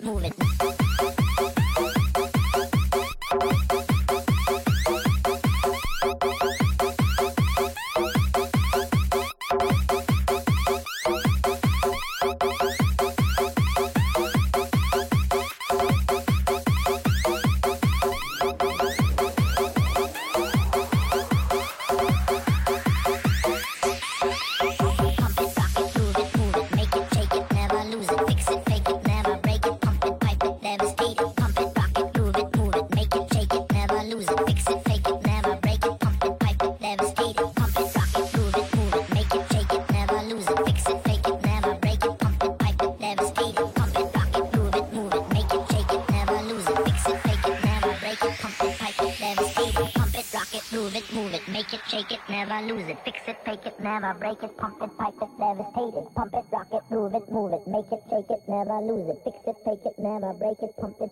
move it. Never break it, pump it, pipe it, devastate it, pump it, rock it, move it, move it, make it, shake it, never lose it, fix it, take it, never break it, pump it,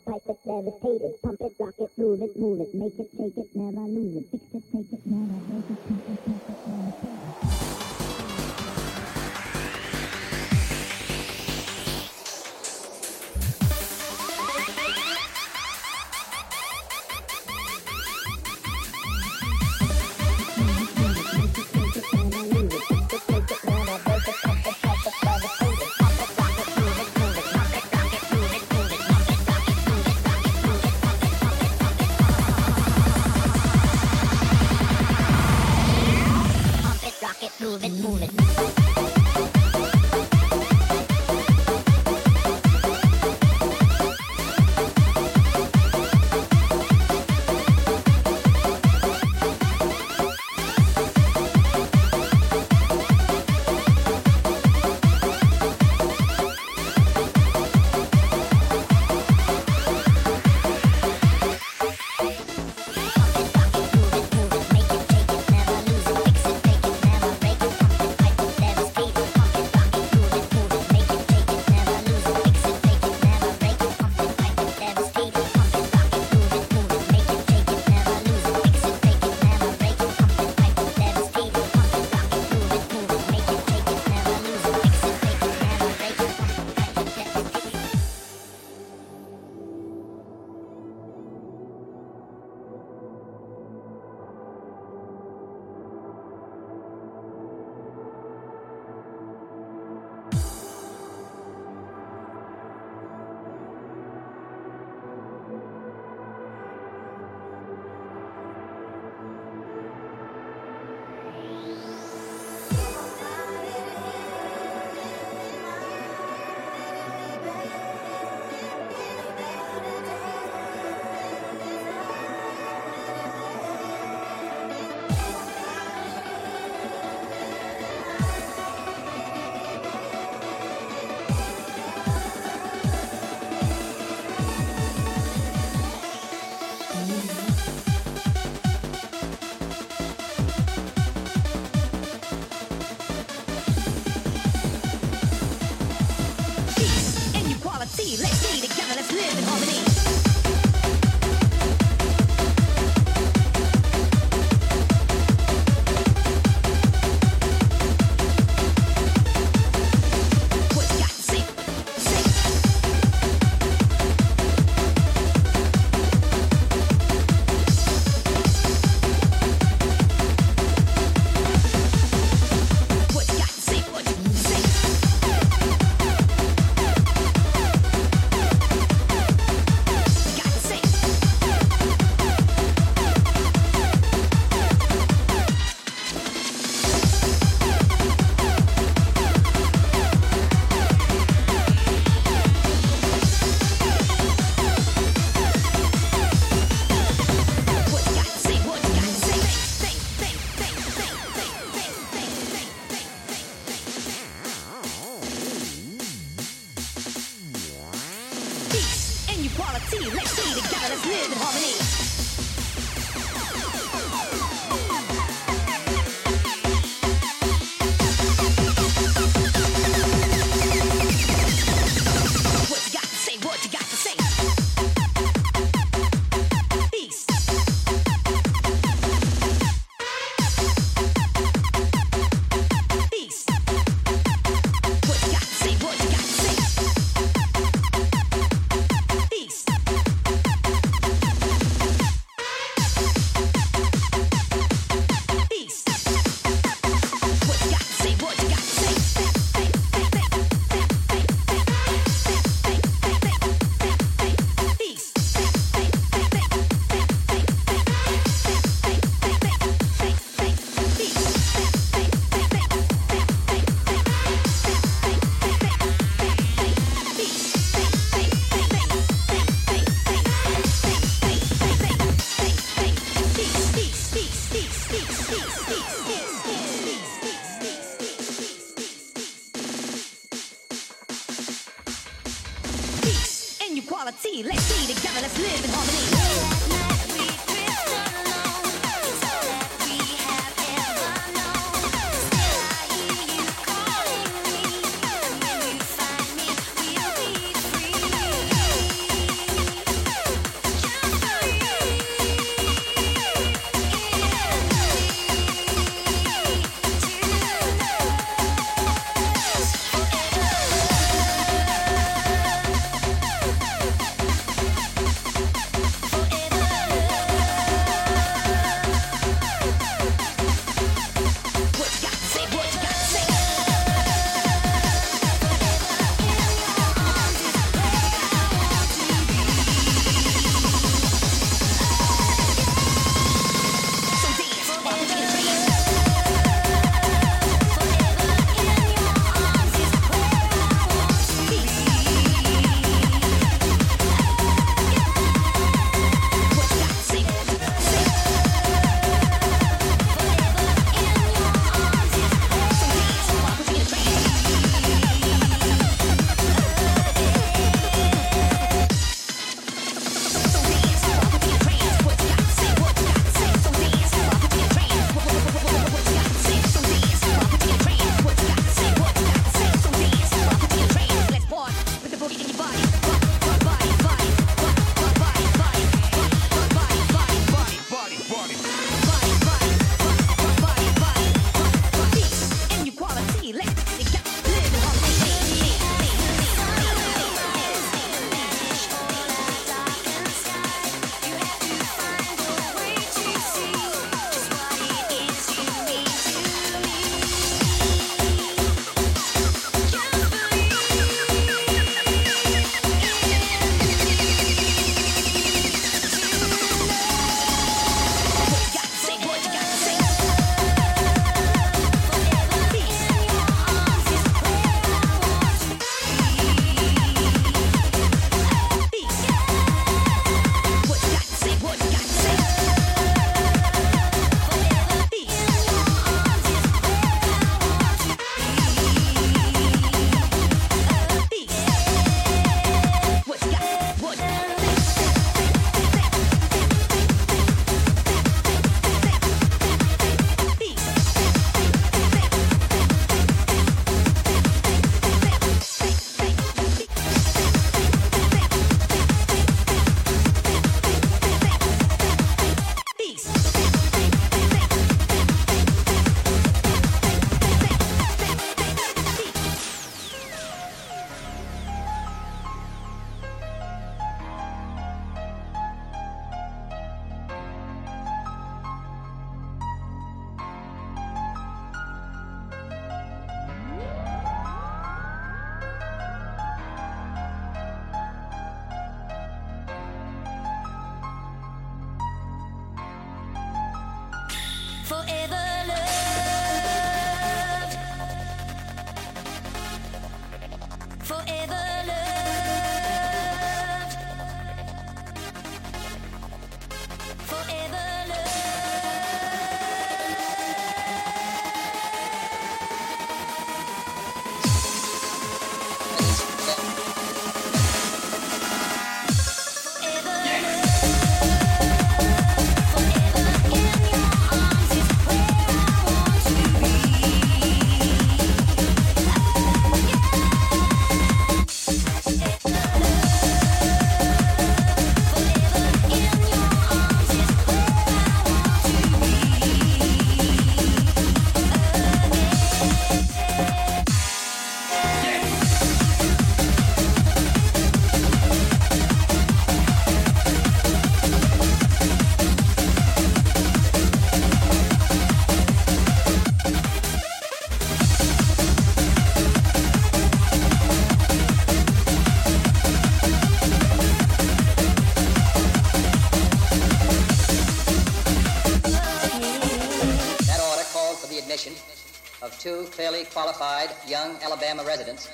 qualified young Alabama residents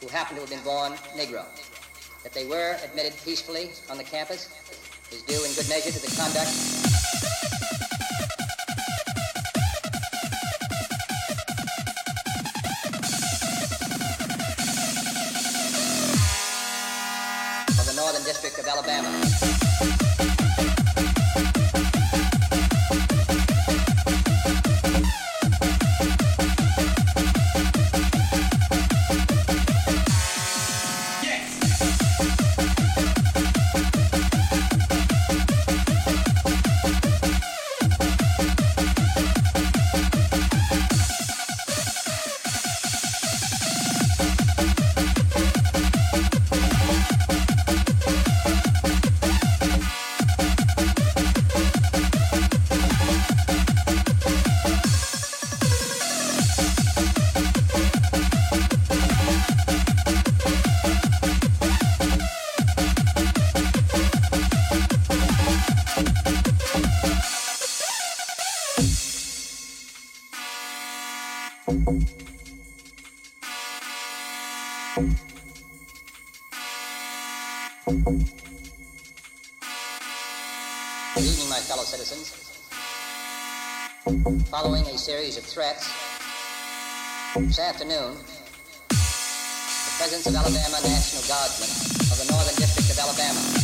who happened to have been born Negro. That they were admitted peacefully on the campus is due in good measure to the conduct of the Northern District of Alabama. Series of threats, this afternoon, the presence of Alabama National Guardsmen of the Northern District of Alabama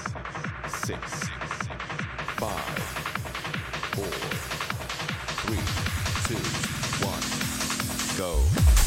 7, 6, 5, 4, 3, 2, 1, go.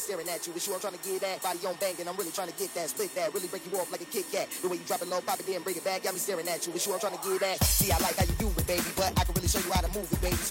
Staring at you. It's you I'm trying to get that Body on banging, I'm really trying to get that. Split that, really break you off like a Kit Kat. The way you drop it low, pop it, then bring it back. Got me staring at you. It's you I'm trying to get that. See, I like how you do it, baby, but I can really show you how to move it, baby.